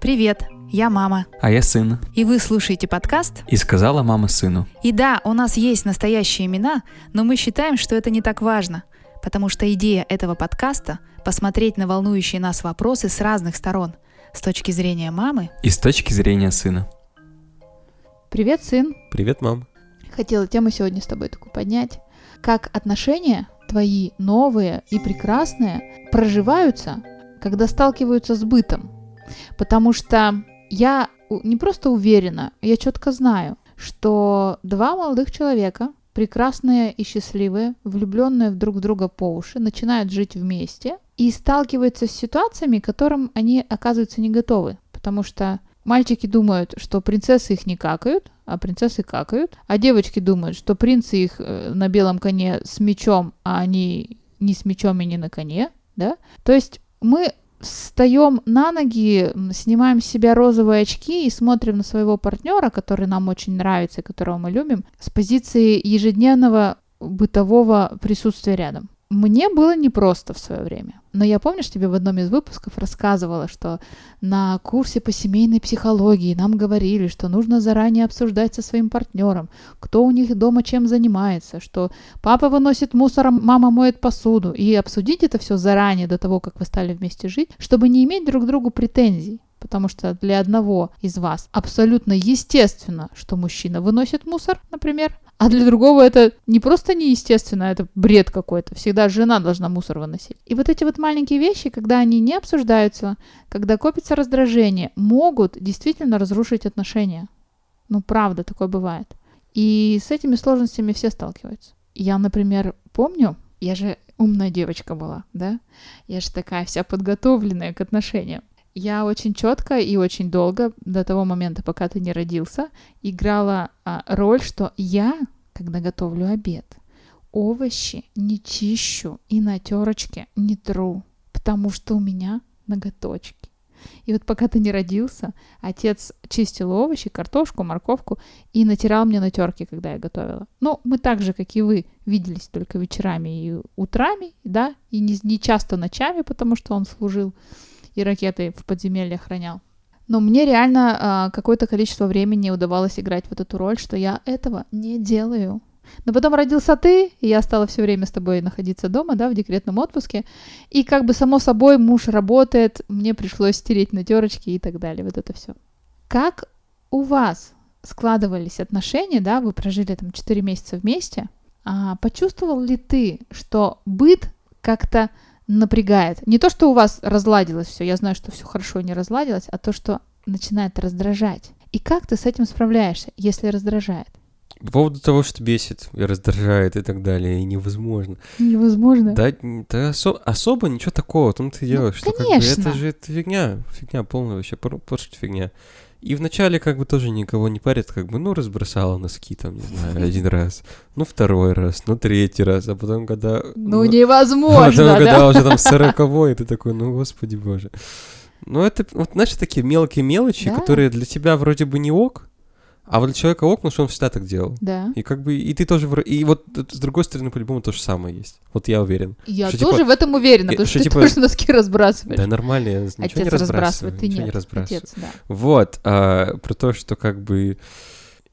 Привет, я мама. А я сын. И вы слушаете подкаст? И сказала мама сыну. И да, у нас есть настоящие имена, но мы считаем, что это не так важно, потому что идея этого подкаста — посмотреть на волнующие нас вопросы с разных сторон, с точки зрения мамы И с точки зрения сына. Привет, сын. Привет, мам. Хотела тему сегодня с тобой такую поднять. Как отношения твои новые и прекрасные проживаются, когда сталкиваются с бытом? Потому что я не просто уверена, я четко знаю, что два молодых человека, прекрасные и счастливые, влюбленные в друг друга по уши, начинают жить вместе и сталкиваются с ситуациями, к которым они оказываются не готовы. Потому что мальчики думают, что принцессы их не какают, а принцессы какают, а девочки думают, что принцы их э, на белом коне с мечом, а они не с мечом и не на коне, да? То есть мы встаем на ноги, снимаем с себя розовые очки и смотрим на своего партнера, который нам очень нравится и которого мы любим, с позиции ежедневного бытового присутствия рядом. Мне было непросто в свое время. Но я, помнишь, тебе в одном из выпусков рассказывала, что на курсе по семейной психологии нам говорили, что нужно заранее обсуждать со своим партнером, кто у них дома чем занимается, что папа выносит мусор, а мама моет посуду, и обсудить это все заранее до того, как вы стали вместе жить, чтобы не иметь друг к другу претензий. Потому что для одного из вас абсолютно естественно, что мужчина выносит мусор, например, а для другого это не просто неестественно, это бред какой-то. Всегда жена должна мусор выносить. И вот эти вот маленькие вещи, когда они не обсуждаются, когда копится раздражение, могут действительно разрушить отношения. Ну, правда, такое бывает. И с этими сложностями все сталкиваются. Я, например, помню, я же умная девочка была, да? Я же такая вся подготовленная к отношениям. Я очень четко и очень долго, до того момента, пока ты не родился, играла а, роль, что я, когда готовлю обед, овощи не чищу и на терочке не тру, потому что у меня ноготочки. И вот пока ты не родился, отец чистил овощи, картошку, морковку и натирал мне на терке, когда я готовила. Ну, мы так же, как и вы, виделись только вечерами и утрами, да, и не, не часто ночами, потому что он служил и ракеты в подземелье охранял. Но мне реально а, какое-то количество времени удавалось играть вот эту роль, что я этого не делаю. Но потом родился ты, и я стала все время с тобой находиться дома, да, в декретном отпуске. И как бы само собой муж работает, мне пришлось стереть на терочки и так далее, вот это все. Как у вас складывались отношения, да, вы прожили там 4 месяца вместе, а, почувствовал ли ты, что быт как-то напрягает. Не то, что у вас разладилось все, я знаю, что все хорошо не разладилось, а то, что начинает раздражать. И как ты с этим справляешься, если раздражает? По поводу того, что бесит и раздражает и так далее, и невозможно. Невозможно. Да, да осо- особо ничего такого, в том ты делаешь, что как бы конечно. это же это фигня, фигня полная вообще, просто фигня. И вначале как бы тоже никого не парит, как бы, ну, разбросала носки там, не знаю, один раз, ну, второй раз, ну, третий раз, а потом, когда... Ну, а невозможно, потом, когда да? уже там сороковой, ты такой, ну, господи боже. Ну, это, вот, знаешь, такие мелкие мелочи, Да. которые для тебя вроде бы не ок, а вот для человека ок, что он всегда так делал. Да. И как бы, и ты тоже, и вот с другой стороны, по-любому то же самое есть. Вот я уверен. Я Что, тоже типа, в этом уверена, потому что что, ты типа, тоже носки разбрасываешь. Да нормально, я ничего Отец не разбрасываю. ты ничего нет. не разбрасываю. Отец, да. Вот, а, про то, что как бы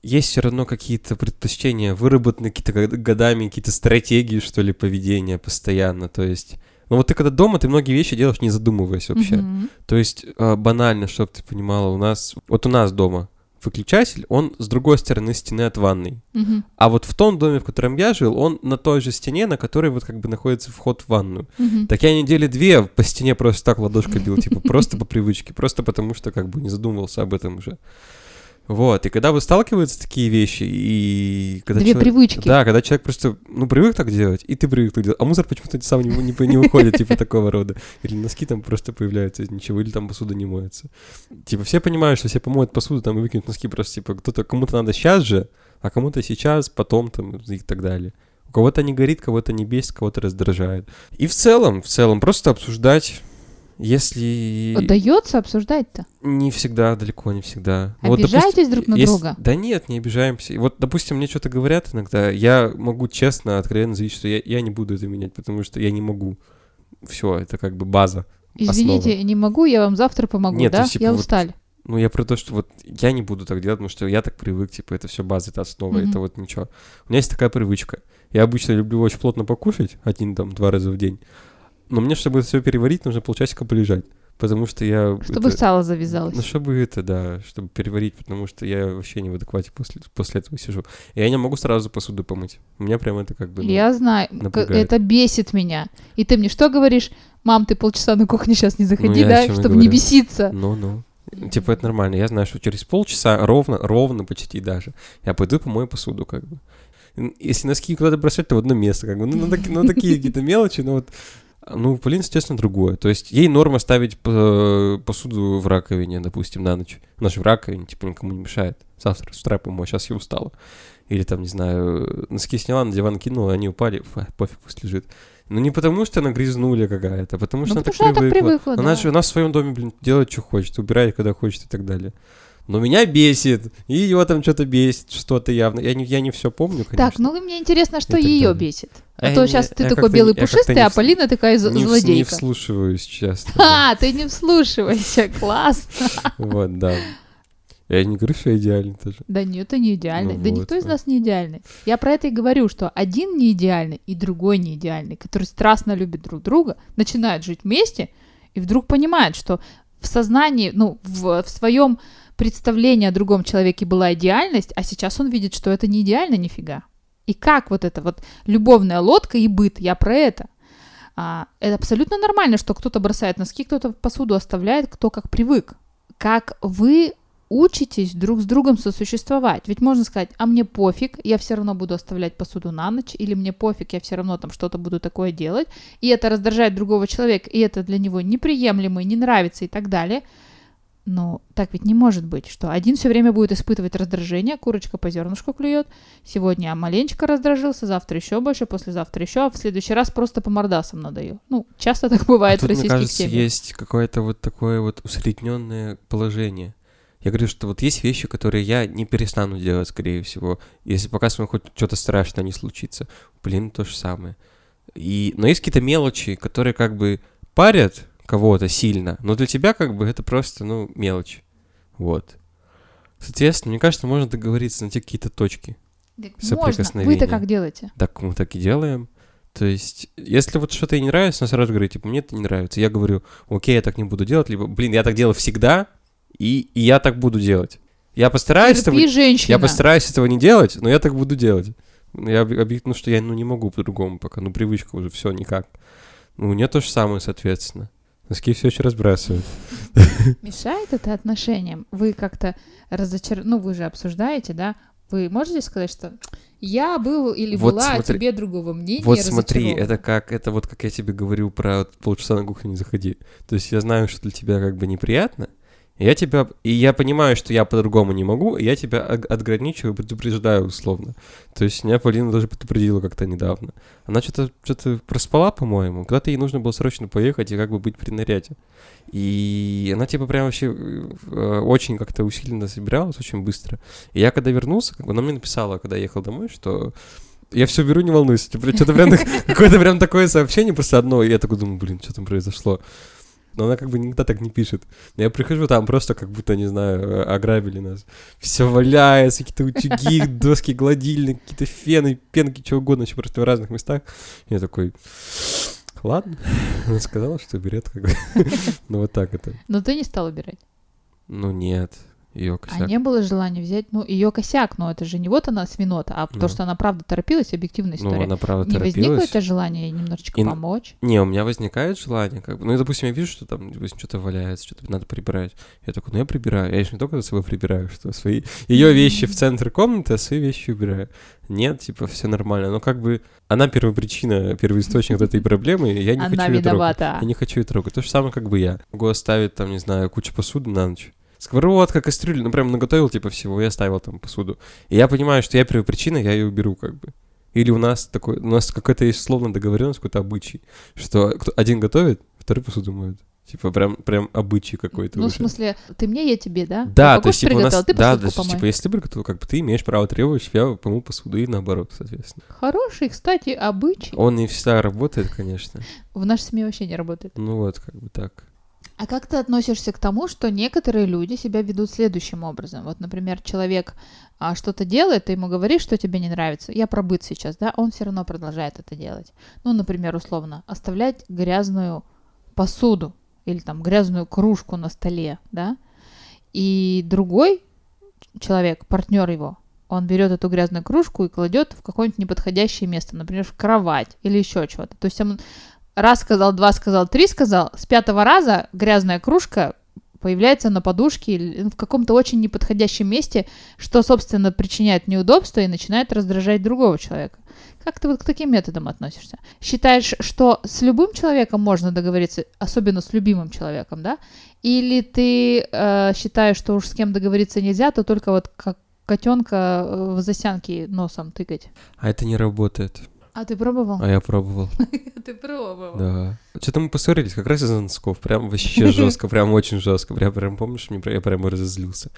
есть все равно какие-то предпочтения, выработаны какие-то год- годами, какие-то стратегии, что ли, поведения постоянно, то есть... Ну вот ты когда дома, ты многие вещи делаешь, не задумываясь вообще. Мгм. То есть а, банально, чтобы ты понимала, у нас... Вот у нас дома выключатель, он с другой стороны стены от ванной. Мгм. А вот в том доме, в котором я жил, он на той же стене, на которой вот как бы находится вход в ванную. Мгм. Так я недели две по стене просто так ладошкой бил, типа просто по привычке, просто потому что как бы не задумывался об этом уже. Вот, и когда вы сталкиваются такие вещи, и когда Две человек- привычки. Да, когда человек просто, ну, привык так делать, и ты привык так делать, а мусор почему-то сам не, не, не выходит, типа, такого рода. Или носки там просто появляются из ничего, или там посуда не моется. Типа, все понимают, что все помоют посуду, там, и выкинут носки просто, типа, кто-то, кому-то надо сейчас же, а кому-то сейчас, потом, там, и так далее. У кого-то не горит, кого-то не бесит, кого-то раздражает. И в целом, в целом, просто обсуждать Если... Удается обсуждать-то? Не всегда, далеко не всегда. Вот, допустим, Обижаетесь друг на Если- друга? Да нет, не обижаемся. И Вот, допустим, мне что-то говорят иногда, я могу честно, откровенно заявить, что я, я не буду это менять, потому что я не могу. Все, это как бы база. Извините, не могу, я вам завтра помогу, Нет, да? есть, типа, я вот устали. Ну, я про то, что вот я не буду так делать, потому что я так привык, типа, это все база, это основа, Мгм. это вот ничего. У меня есть такая привычка. Я обычно люблю очень плотно покушать, один, там, два раза в день. Но мне, чтобы это все переварить, нужно полчасика полежать. Потому что я... Чтобы это- сало завязалось. Ну, чтобы это, да, чтобы переварить, потому что я вообще не в адеквате после, после этого сижу. Я не могу сразу посуду помыть. У меня прям это как бы... ну, Я знаю, напрягает. это бесит меня. И ты мне что говоришь? Мам, ты полчаса на кухне сейчас не заходи, Ну, я о да, чтобы не беситься. Ну-ну. Типа это нормально. Я знаю, что через полчаса, ровно, ровно почти даже, я пойду помою посуду, как бы. Если носки куда-то бросать, то в одно место, как бы. Ну, ну, таки- ну, такие какие-то мелочи, но вот... Ну, Полин, естественно, другое. То есть ей норма ставить э, посуду в раковине, допустим, на ночь. Она же в раковине, типа, никому не мешает. Завтра с утра помою, сейчас я устала. Или там, не знаю, носки сняла, на диван кинула, они упали, фа, пофиг, пусть лежит. Ну, не потому что она грязнуля какая-то, а потому что Ну, она потому так что она так привыкла. привыкла, Она да. же она в своем доме, блин, делает, что хочет, убирает, когда хочет и так далее. Но меня бесит, и ее там что-то бесит, что-то явно. Я не, я не все помню, конечно. Так, ну мне интересно, что ее далее. бесит. А А то не- сейчас ты такой белый пушистый, не а Полина такая не, вс- не злодейка. вслушиваюсь часто. А, ты не вслушивайся, класс. Вот, да. Я не говорю, что я идеальный тоже. Да нет, ты не идеальный. Ну да вот, никто из вот. нас не идеальный. Я про это и говорю, что один не идеальный и другой не идеальный, который страстно любит друг друга, начинают жить вместе и вдруг понимают, что в сознании, ну, в, в своем представлении о другом человеке была идеальность, а сейчас он видит, что это не идеально нифига. И как вот это вот любовная лодка и быт, я про это. А, это абсолютно нормально, что кто-то бросает носки, кто-то посуду оставляет, кто как привык. Как вы учитесь друг с другом сосуществовать. Ведь можно сказать, а мне пофиг, я все равно буду оставлять посуду на ночь, или мне пофиг, я все равно там что-то буду такое делать, и это раздражает другого человека, и это для него неприемлемо, и не нравится и так далее. Но так ведь не может быть, что один все время будет испытывать раздражение, курочка по зернышку клюет, сегодня маленечко раздражился, завтра еще больше, послезавтра еще, а в следующий раз просто по мордасам надаю. Ну, часто так бывает А тут, в мне российских кажется, семьях. есть какое-то вот такое вот усредненное положение. Я говорю, что вот есть вещи, которые я не перестану делать, скорее всего, если пока со мной хоть что-то страшное не случится. Блин, то же самое. И, но есть какие-то мелочи, которые как бы парят кого-то сильно, но для тебя как бы это просто, ну, мелочь. Вот. Соответственно, мне кажется, можно договориться на те какие-то точки. Так Можно. соприкосновения. Вы-то как делаете? Так мы так и делаем. То есть, если вот что-то ей не нравится, она сразу говорит, типа, мне это не нравится. Я говорю, окей, я так не буду делать, либо, блин, я так делал всегда, и, и я так буду делать. Я постараюсь этого, Терпи, женщина. я постараюсь этого не делать, но я так буду делать. Я об- объясню, что я ну, не могу по-другому пока, ну привычка уже, все, никак. Ну, у нее то же самое, соответственно. Носки все еще разбрасывают. Мешает это отношениям? Вы как-то разочар... Ну, вы же обсуждаете, да? Вы можете сказать, что я был или Вот была смотри- о тебе другого мнения, Вот смотри, разочарована». это как, это вот как я тебе говорил про вот полчаса на кухню не заходи. То есть я знаю, что для тебя как бы неприятно, я тебя, и я понимаю, что я по-другому не могу, и я тебя отграничиваю, предупреждаю условно. То есть меня Полина даже предупредила как-то недавно. Она что-то что проспала, по-моему, куда-то ей нужно было срочно поехать и как бы быть при наряде. И она типа прям вообще э, очень как-то усиленно собиралась, очень быстро. И я когда вернулся, как бы она мне написала, когда я ехал домой, что я все беру, не волнуйся. Типа, что-то прям какое-то прям такое сообщение, просто одно, и я такой думаю, блин, что там произошло. Но она как бы никогда так не пишет. Я прихожу, там просто как будто, не знаю, э, ограбили нас. Все валяется, какие-то утюги, доски, гладильник, какие-то фены, пенки, чего угодно, еще просто в разных местах. Я такой, ладно. Она сказала, что берет, как бы. Ну вот так это. Но ты не стал убирать. Ну нет, ее А косяк. не было желания взять, ну, ее косяк, но это же не вот она свинота, а Ну. то, что она правда торопилась, объективная Ну, история. она правда не возникло у торопилась. тебя желания немножечко И- помочь? Не, у меня возникает желание, как бы, ну, и, допустим, я вижу, что там, допустим, что-то валяется, что-то надо прибирать. Я такой, ну, я прибираю. Я еще не только за собой прибираю, что свои, ее вещи в центр комнаты, а свои вещи убираю. Нет, типа, все нормально. Но как бы она первопричина, первоисточник вот этой проблемы, и я не Она хочу ее трогать. Я не хочу ее трогать. То же самое, как бы я. Могу оставить там, не знаю, кучу посуды на ночь. Сковородка, кастрюля, ну прям наготовил типа всего, я оставил там посуду. И я понимаю, что я первопричина, я ее уберу как бы. Или у нас такой, у нас какая-то есть словно договоренность, какой-то обычай, что один готовит, второй посуду моет. Типа прям, прям обычай какой-то Ну, в уже. смысле, ты мне, я тебе, да? Да, Ты то есть, типа, у нас... ты да, есть, помой. типа, если ты приготовил, как бы ты имеешь право требовать, чтобы я помыл посуду и наоборот, соответственно. Хороший, кстати, обычай. Он не всегда работает, конечно. В нашей семье вообще не работает. Ну вот, как бы так. А как ты относишься к тому, что некоторые люди себя ведут следующим образом? Вот, например, человек а, что-то делает, ты ему говоришь, что тебе не нравится. Я про сейчас, да? Он все равно продолжает это делать. Ну, например, условно, оставлять грязную посуду или там грязную кружку на столе, да? И другой человек, партнер его, он берет эту грязную кружку и кладет в какое-нибудь неподходящее место, например, в кровать или еще чего-то. То есть он раз сказал, два сказал, три сказал, с пятого раза грязная кружка появляется на подушке или в каком-то очень неподходящем месте, что, собственно, причиняет неудобство и начинает раздражать другого человека. Как ты вот к таким методам относишься? Считаешь, что с любым человеком можно договориться, особенно с любимым человеком, да? Или ты э, считаешь, что уж с кем договориться нельзя, то только вот как котенка э, в засянке носом тыкать? А это не работает. А ты пробовал? А я пробовал. Ты пробовал. Да. Что-то мы поссорились как раз из-за носков. Прям вообще жестко, прям очень жестко. Прям, прям помнишь, мне, я прям разозлился.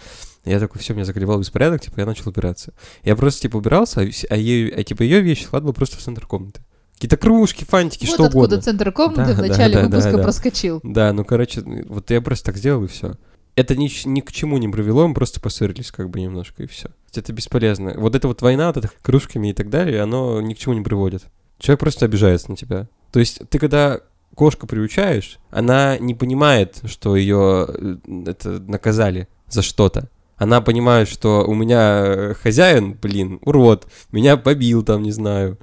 Я такой, все, меня заколебал беспорядок, типа, я начал убираться. Я просто, типа, убирался, а, а, ей, а типа, ее вещи складывал просто в центр комнаты. Какие-то кружки, фантики, Вот что откуда угодно. центр комнаты Да, в да, начале да, да, выпуска да. проскочил. Да, ну, короче, вот я просто так сделал, и все. Это ни, ни к чему не привело, мы просто поссорились как бы немножко, и все. Это бесполезно. Вот эта вот война, вот эта кружками и так далее, оно ни к чему не приводит. Человек просто обижается на тебя. То есть ты когда кошку приучаешь, она не понимает, что ее это наказали за что-то. Она понимает, что у меня э, хозяин, блин, урод, меня побил там, не знаю,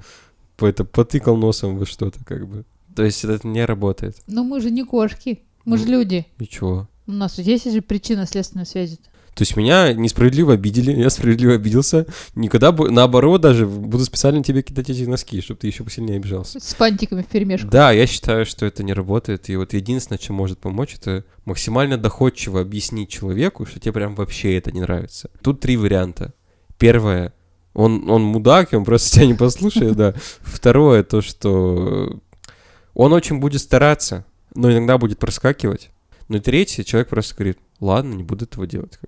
это потыкал носом во что-то, как бы. То есть это не работает. Но мы же не кошки, мы же Ну. люди. И чего? У нас есть же причина следственной связи. То есть меня несправедливо обидели, я справедливо обиделся. Никогда бы, наоборот, даже буду специально тебе кидать эти носки, чтобы ты еще посильнее обижался. С фантиками в перемешку. Да, я считаю, что это не работает. И вот единственное, чем может помочь, это максимально доходчиво объяснить человеку, что тебе прям вообще это не нравится. Тут три варианта. Первое, он, он мудак, и он просто тебя не послушает, да. Второе, то, что он очень будет стараться, но иногда будет проскакивать. Ну и третье, человек просто говорит, ладно, не буду этого делать.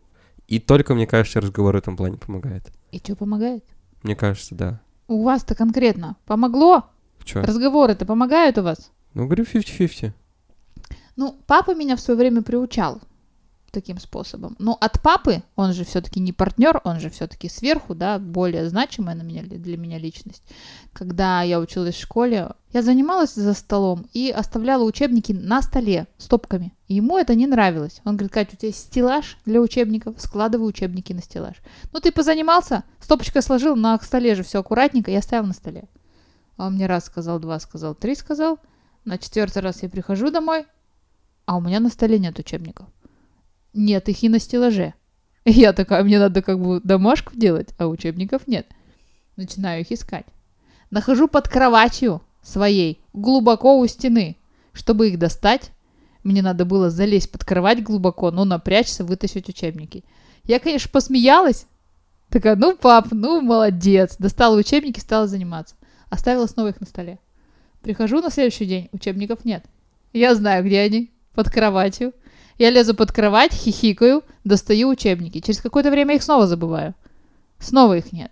И только, мне кажется, разговор в этом плане помогает. И что помогает? Мне кажется, да. У вас-то конкретно помогло? Чё? Разговоры-то помогают у вас? Ну, говорю 50-50. Ну, папа меня в свое время приучал таким способом. Но от папы, он же все-таки не партнер, он же все-таки сверху, да, более значимая на меня, для меня личность. Когда я училась в школе, я занималась за столом и оставляла учебники на столе стопками. И ему это не нравилось. Он говорит, Катя, у тебя стеллаж для учебников, складывай учебники на стеллаж. Ну, ты позанимался, стопочкой сложил, на столе же все аккуратненько, я оставил на столе. А он мне раз сказал, два сказал, три сказал. На четвертый раз я прихожу домой, а у меня на столе нет учебников. Нет их и на стеллаже. Я такая, мне надо как бы домашку делать, а учебников нет. Начинаю их искать. Нахожу под кроватью своей, глубоко у стены. Чтобы их достать, мне надо было залезть под кровать глубоко, ну, напрячься, вытащить учебники. Я, конечно, посмеялась. Такая, ну, пап, ну, молодец. Достала учебники, стала заниматься. Оставила снова их на столе. Прихожу на следующий день, учебников нет. Я знаю, где они. Под кроватью. Я лезу под кровать, хихикаю, достаю учебники. Через какое-то время их снова забываю. Снова их нет.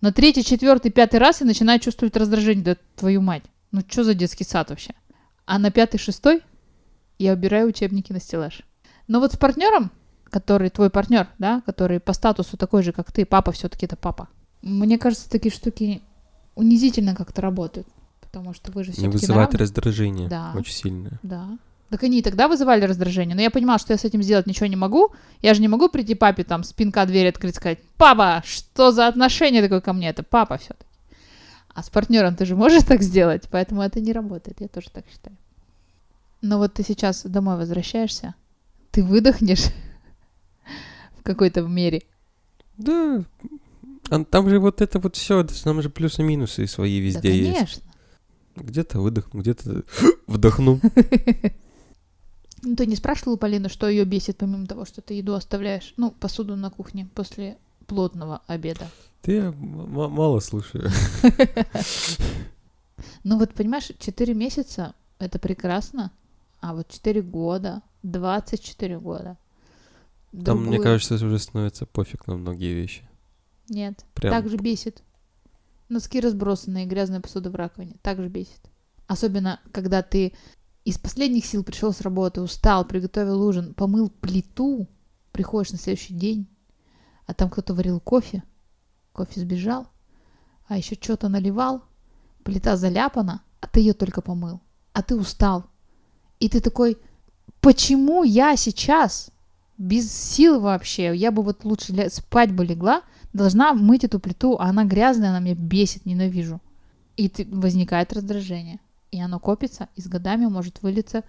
На третий, четвертый, пятый раз я начинаю чувствовать раздражение. Да твою мать. Ну что за детский сад вообще? А на пятый, шестой я убираю учебники на стеллаж. Но вот с партнером, который твой партнер, да, который по статусу такой же, как ты, папа все-таки это папа. Мне кажется, такие штуки унизительно как-то работают. Потому что вы же все-таки вызывает раздражение Да. очень сильное. да. Так они и тогда вызывали раздражение, но я понимала, что я с этим сделать ничего не могу. Я же не могу прийти папе там с пинка дверь открыть и сказать, папа, что за отношение такое ко мне? Это папа все-таки. А с партнером ты же можешь так сделать, поэтому это не работает, я тоже так считаю. Но вот ты сейчас домой возвращаешься, ты выдохнешь в какой-то мере. Да, а там же вот это вот все, там же плюсы и минусы свои Да, везде есть. конечно. Где-то выдохну, где-то вдохну. Ну, ты не спрашивал у Полины, что ее бесит, помимо того, что ты еду оставляешь, ну, посуду на кухне после плотного обеда? Ты я мало слушаю. Ну вот, понимаешь, 4 месяца — это прекрасно. А вот 4 года, 24 года. Там, мне кажется, уже становится пофиг на многие вещи. Нет, Прям. так же бесит. Носки разбросанные, грязная посуда в раковине. Так же бесит. Особенно, когда ты из последних сил пришел с работы, устал, приготовил ужин, помыл плиту, приходишь на следующий день, а там кто-то варил кофе, кофе сбежал, а еще что-то наливал, плита заляпана, а ты ее только помыл, а ты устал. И ты такой, почему я сейчас без сил вообще, я бы вот лучше спать бы легла, должна мыть эту плиту, а она грязная, она меня бесит, ненавижу. И ты, возникает раздражение. И оно копится, и с годами может вылиться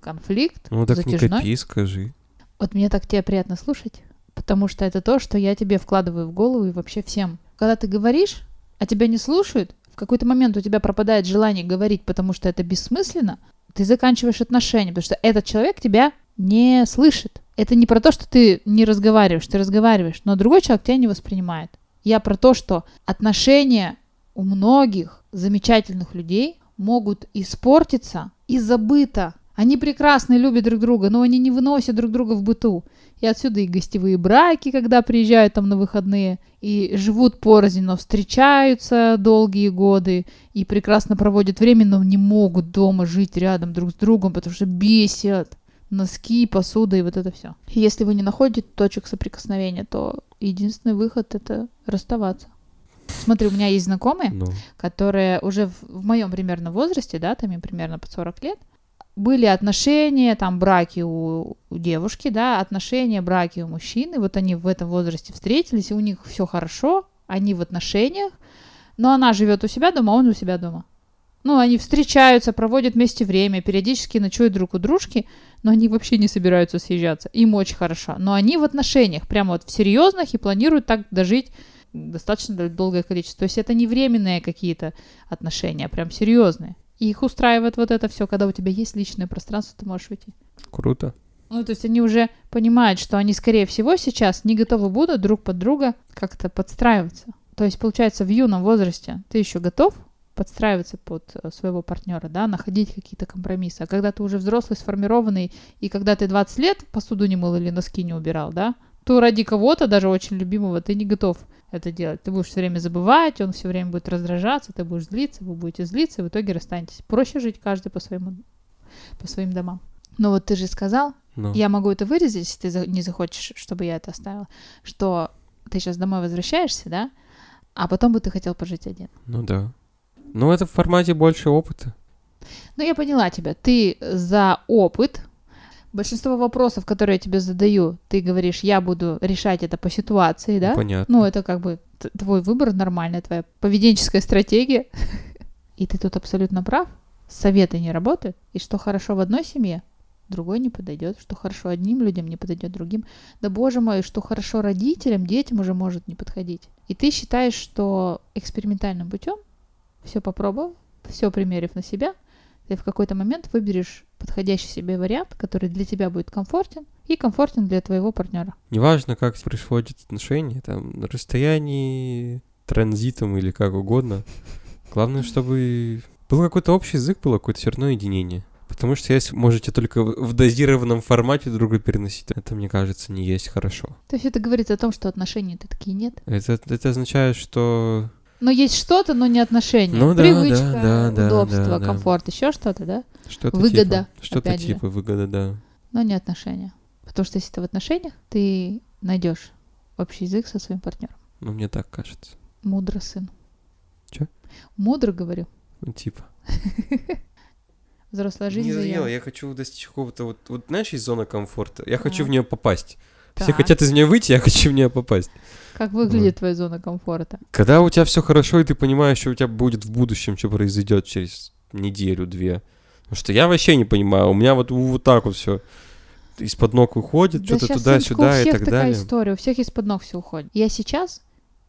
конфликт, Ну так не затяжной. копи, скажи. Вот мне так тебя приятно слушать, потому что это то, что я тебе вкладываю в голову и вообще всем. Когда ты говоришь, а тебя не слушают, в какой-то момент у тебя пропадает желание говорить, потому что это бессмысленно, ты заканчиваешь отношения, потому что этот человек тебя не слышит. Это не про то, что ты не разговариваешь, ты разговариваешь, но другой человек тебя не воспринимает. Я про то, что отношения у многих замечательных людей могут испортиться из-за быта. Они прекрасно любят друг друга, но они не выносят друг друга в быту. И отсюда и гостевые браки, когда приезжают там на выходные, и живут порознь, но встречаются долгие годы, и прекрасно проводят время, но не могут дома жить рядом друг с другом, потому что бесят носки, посуда и вот это все. Если вы не находите точек соприкосновения, то единственный выход это расставаться. Смотри, у меня есть знакомые, Ну, которые уже в, в моем примерно возрасте, да, там им примерно под 40 лет, были отношения, там браки у, у девушки, да, отношения, браки у мужчины, вот они в этом возрасте встретились, и у них все хорошо, они в отношениях, но она живет у себя дома, а он у себя дома. Ну, они встречаются, проводят вместе время, периодически ночуют друг у дружки, но они вообще не собираются съезжаться. Им очень хорошо. Но они в отношениях, прямо вот в серьезных, и планируют так дожить достаточно дол- долгое количество. То есть это не временные какие-то отношения, а прям серьезные. И их устраивает вот это все, когда у тебя есть личное пространство, ты можешь уйти. круто. Ну, то есть они уже понимают, что они, скорее всего, сейчас не готовы будут друг под друга как-то подстраиваться. То есть, получается, в юном возрасте ты еще готов подстраиваться под э, своего партнера, да, находить какие-то компромиссы. А когда ты уже взрослый, сформированный, и когда ты 20 лет посуду не мыл или носки не убирал, да, то ради кого-то, даже очень любимого, ты не готов это делать. Ты будешь все время забывать, он все время будет раздражаться, ты будешь злиться, вы будете злиться, и в итоге расстанетесь. Проще жить каждый по, своему, по своим домам. Но вот ты же сказал, Ну, я могу это вырезать, если ты не захочешь, чтобы я это оставила, что ты сейчас домой возвращаешься, да, а потом бы ты хотел пожить один. ну да. Ну, это в формате больше опыта. Ну, я поняла тебя. Ты за опыт. Большинство вопросов, которые я тебе задаю, ты говоришь, я буду решать это по ситуации, да? Понятно. Ну, это как бы твой выбор, нормальная твоя поведенческая стратегия. И ты тут абсолютно прав. Советы не работают. И что хорошо в одной семье, другой не подойдет. Что хорошо одним людям, не подойдет другим. Да боже мой, что хорошо родителям, детям уже может не подходить. И ты считаешь, что экспериментальным путем, все попробовав, все примерив на себя, ты в какой-то момент выберешь подходящий себе вариант, который для тебя будет комфортен и комфортен для твоего партнера. Неважно, как происходит отношения, там, на расстоянии, транзитом или как угодно. Главное, чтобы был какой-то общий язык, было какое-то все равно единение. Потому что если можете только в дозированном формате друг друга переносить, это, мне кажется, не есть хорошо. То есть это говорит о том, что отношений-то такие нет. Это, это означает, что... Но есть что-то, но не отношения. Ну да, Привычка, да, да, да, удобство, да, да. комфорт, еще что-то, да? Что-то Выгода, типа, что-то опять же. типа выгода, да. Но не отношения. Потому что если ты в отношениях, ты найдешь общий язык со своим партнером. Ну, мне так кажется. Мудро, сын. Чё? Мудро, говорю. Ну, типа. Взрослая жизнь не заела. заело, я хочу достичь какого-то вот, вот знаешь, есть зона комфорта. Я хочу в нее попасть. Все Так. хотят из нее выйти, я хочу в нее попасть. Как выглядит твоя зона комфорта? Когда у тебя все хорошо, и ты понимаешь, что у тебя будет в будущем, что произойдет через неделю-две. Потому что я вообще не понимаю. У меня вот, вот так вот все из-под ног уходит, Да что-то туда-сюда Сынка, у и всех так такая далее. история, у всех из-под ног все уходит. Я сейчас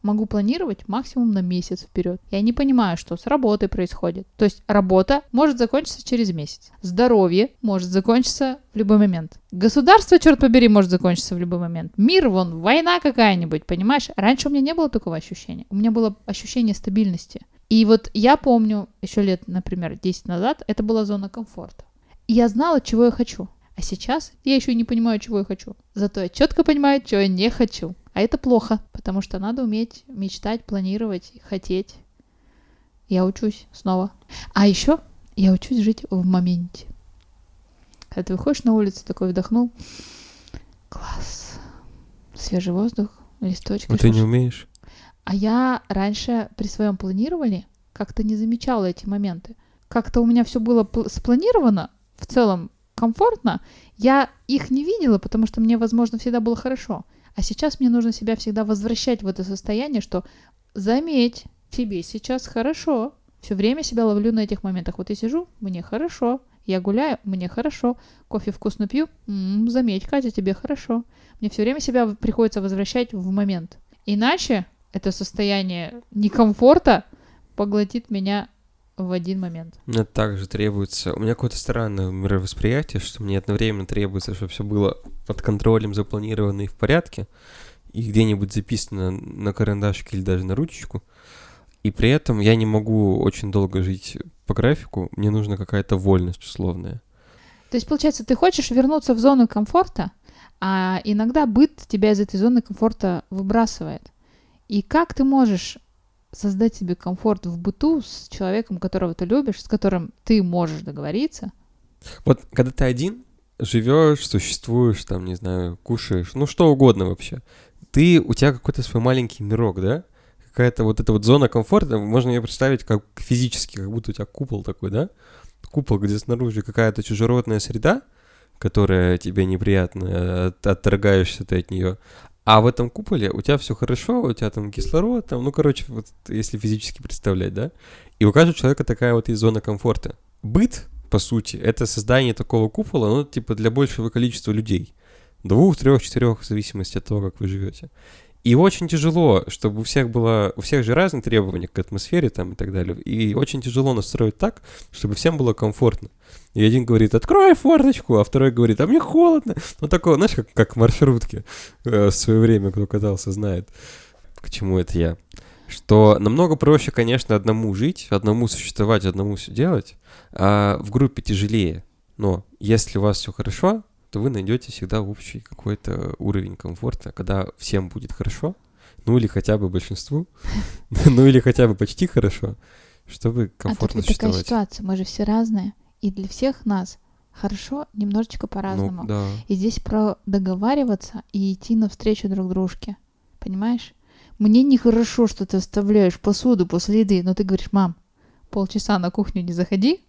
могу планировать максимум на месяц вперед. Я не понимаю, что с работой происходит. То есть работа может закончиться через месяц. Здоровье может закончиться в любой момент. Государство, черт побери, может закончиться в любой момент. Мир, вон, война какая-нибудь, понимаешь? Раньше у меня не было такого ощущения. У меня было ощущение стабильности. И вот я помню еще лет, например, 10 назад, это была зона комфорта. И я знала, чего я хочу. А сейчас я еще не понимаю, чего я хочу. Зато я четко понимаю, чего я не хочу. А это плохо, потому что надо уметь мечтать, планировать, хотеть. Я учусь снова. А еще я учусь жить в моменте. Когда ты выходишь на улицу, такой вдохнул. Класс. Свежий воздух, листочки. Ну ты не умеешь? А я раньше при своем планировании как-то не замечала эти моменты. Как-то у меня все было пл- спланировано, в целом комфортно. Я их не видела, потому что мне, возможно, всегда было хорошо. А сейчас мне нужно себя всегда возвращать в это состояние, что заметь, тебе сейчас хорошо. Все время себя ловлю на этих моментах. Вот я сижу, мне хорошо. Я гуляю, мне хорошо. Кофе вкусно пью, м, заметь, Катя, тебе хорошо. Мне все время себя приходится возвращать в момент. Иначе это состояние некомфорта поглотит меня в один момент. Мне также требуется... У меня какое-то странное мировосприятие, что мне одновременно требуется, чтобы все было под контролем, запланировано и в порядке, и где-нибудь записано на карандашике или даже на ручечку. И при этом я не могу очень долго жить по графику, мне нужна какая-то вольность условная. То есть, получается, ты хочешь вернуться в зону комфорта, а иногда быт тебя из этой зоны комфорта выбрасывает. И как ты можешь создать себе комфорт в быту с человеком, которого ты любишь, с которым ты можешь договориться? Вот когда ты один, живешь, существуешь, там, не знаю, кушаешь, ну что угодно вообще, ты, у тебя какой-то свой маленький мирок, да? Какая-то вот эта вот зона комфорта, можно ее представить как физически, как будто у тебя купол такой, да? Купол, где снаружи какая-то чужеродная среда, которая тебе неприятна, от- отторгаешься ты от нее. А в этом куполе у тебя все хорошо, у тебя там кислород, там, ну, короче, вот если физически представлять, да? И у каждого человека такая вот есть зона комфорта. Быт, по сути, это создание такого купола, ну, типа, для большего количества людей. Двух, трех, четырех, в зависимости от того, как вы живете. И очень тяжело, чтобы у всех было... У всех же разные требования к атмосфере там и так далее. И очень тяжело настроить так, чтобы всем было комфортно. И один говорит, открой форточку, а второй говорит, а мне холодно. Ну, такое, знаешь, как, как в маршрутке э, в свое время, кто катался, знает, к чему это я. Что намного проще, конечно, одному жить, одному существовать, одному все делать, а в группе тяжелее. Но если у вас все хорошо, то вы найдете всегда общий какой-то уровень комфорта, когда всем будет хорошо, ну или хотя бы большинству, ну или хотя бы почти хорошо, чтобы а комфортно тут ведь такая ситуация, мы же все разные. И для всех нас хорошо немножечко по-разному. Ну, да. И здесь про договариваться и идти навстречу друг дружке. Понимаешь? Мне нехорошо, что ты оставляешь посуду после еды, но ты говоришь, мам, полчаса на кухню не заходи.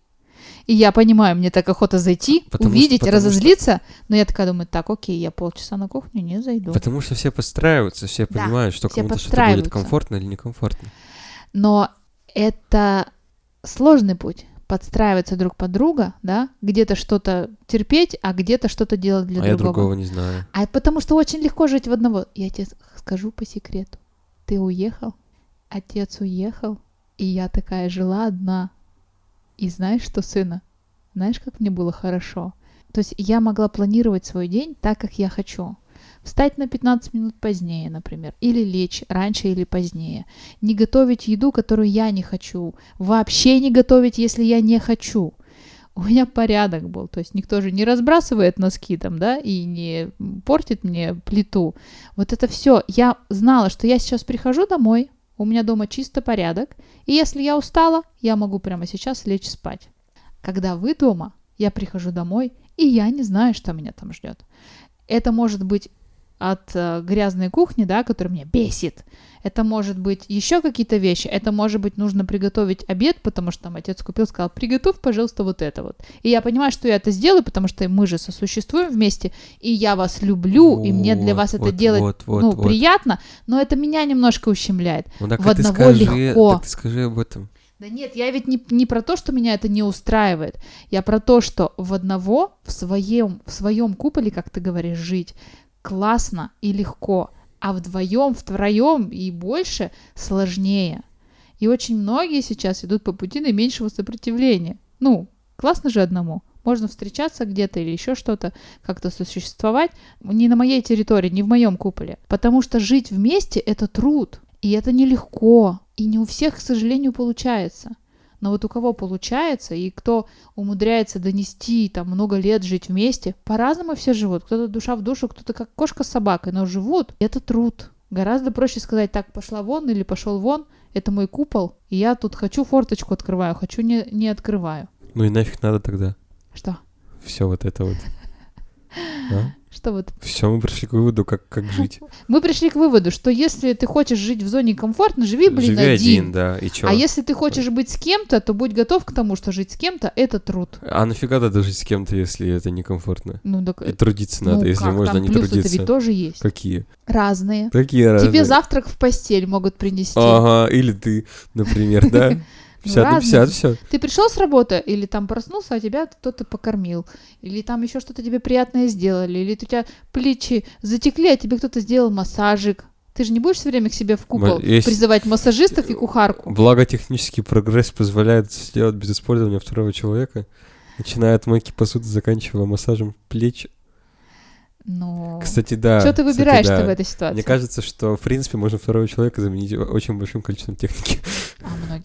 И я понимаю, мне так охота зайти, Потому что- увидеть, что- разозлиться, но я такая думаю, так, окей, я полчаса на кухню не зайду. Потому что все подстраиваются, все Да, понимают, что кому-то что-то будет комфортно или некомфортно. Но это сложный путь подстраиваться друг под друга, да, где-то что-то терпеть, а где-то что-то делать для а я другого. другого не знаю. А потому что очень легко жить в одного. Я тебе скажу по секрету. Ты уехал, отец уехал, и я такая жила одна. И знаешь что, сына? Знаешь, как мне было хорошо? То есть я могла планировать свой день так, как я хочу. Встать на 15 минут позднее, например, или лечь раньше или позднее. Не готовить еду, которую я не хочу. Вообще не готовить, если я не хочу у меня порядок был, то есть никто же не разбрасывает носки там, да, и не портит мне плиту. Вот это все. Я знала, что я сейчас прихожу домой, у меня дома чисто порядок, и если я устала, я могу прямо сейчас лечь спать. Когда вы дома, я прихожу домой, и я не знаю, что меня там ждет. Это может быть от э, грязной кухни, да, которая меня бесит. Это может быть еще какие-то вещи. Это может быть нужно приготовить обед, потому что там отец купил, сказал, приготовь, пожалуйста, вот это вот. И я понимаю, что я это сделаю, потому что мы же сосуществуем вместе, и я вас люблю, и мне для Вот, вас это вот, делать вот, вот, ну, вот. приятно, но это меня немножко ущемляет. Ну так в ты одного скажи, легко. так ты скажи об этом. Да нет, я ведь не, не про то, что меня это не устраивает. Я про то, что в одного, в своем, в своем куполе, как ты говоришь, жить классно и легко, а вдвоем, втроем и больше сложнее. И очень многие сейчас идут по пути наименьшего сопротивления. Ну, классно же одному. Можно встречаться где-то или еще что-то, как-то сосуществовать не на моей территории, не в моем куполе. Потому что жить вместе – это труд. И это нелегко. И не у всех, к сожалению, получается. Но вот у кого получается, и кто умудряется донести, там, много лет жить вместе, по-разному все живут. Кто-то душа в душу, кто-то как кошка с собакой, но живут. Это труд. Гораздо проще сказать, так, пошла вон или пошел вон, это мой купол, и я тут хочу форточку открываю, хочу не, не открываю. Ну и нафиг надо тогда. Что? Все вот это вот. А? Что вот? Все, мы пришли к выводу, как, как жить. Мы пришли к выводу, что если ты хочешь жить в зоне комфортно, живи, блин, Живи один. один, да, и чё? А если ты хочешь быть с кем-то, то будь готов к тому, что жить с кем-то это труд. А нафига надо жить с кем-то, если это некомфортно? Ну, так, И трудиться ну, надо, если как, можно там не плюсы-то трудиться. ведь тоже есть. Какие? Разные. Какие разные? Тебе завтрак в постель могут принести. Ага, или ты, например, да? Ну, 50 на разные. 50, все. Ты пришел с работы, или там проснулся, а тебя кто-то покормил, или там еще что-то тебе приятное сделали, или у тебя плечи затекли, а тебе кто-то сделал массажик. Ты же не будешь все время к себе в купол Ма- есть- призывать массажистов и кухарку. Благо технический прогресс позволяет сделать без использования второго человека, начиная от мойки посуды, заканчивая массажем плеч. Но Кстати, да. что ты выбираешь-то да. в этой ситуации? Мне кажется, что, в принципе, можно второго человека заменить очень большим количеством техники.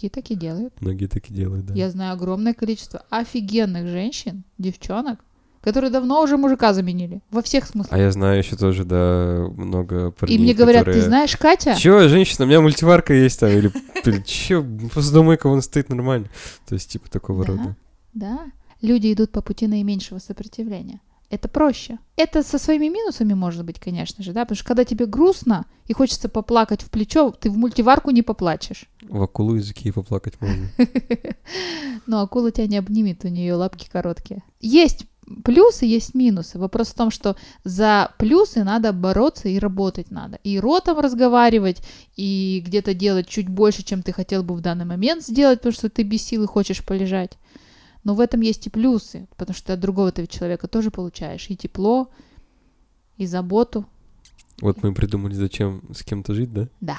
Многие так и делают. Многие так и делают, да. Я знаю огромное количество офигенных женщин, девчонок, которые давно уже мужика заменили. Во всех смыслах. А я знаю еще тоже, да, много парней, и мне говорят, которые... ты знаешь, Катя? Чё, женщина, у меня мультиварка есть там, или, чё, посудомойка вон стоит нормально. То есть, типа, такого Да. рода. Да. Люди идут по пути наименьшего сопротивления. Это проще. Это со своими минусами может быть, конечно же, да, потому что когда тебе грустно и хочется поплакать в плечо, ты в мультиварку не поплачешь. В акулу языки и поплакать можно. Но акула тебя не обнимет, у нее лапки короткие. Есть плюсы, есть минусы. Вопрос в том, что за плюсы надо бороться и работать надо. И ротом разговаривать, и где-то делать чуть больше, чем ты хотел бы в данный момент сделать, потому что ты без силы хочешь полежать. Но в этом есть и плюсы, потому что от другого ты человека тоже получаешь и тепло, и заботу. Вот мы придумали, зачем с кем-то жить, да? Да.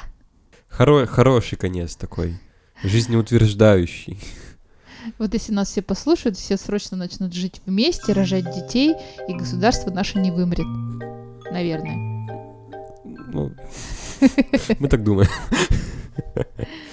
Хоро- хороший конец такой, жизнеутверждающий. Вот если нас все послушают, все срочно начнут жить вместе, рожать детей, и государство наше не вымрет. Наверное. Ну, мы так думаем.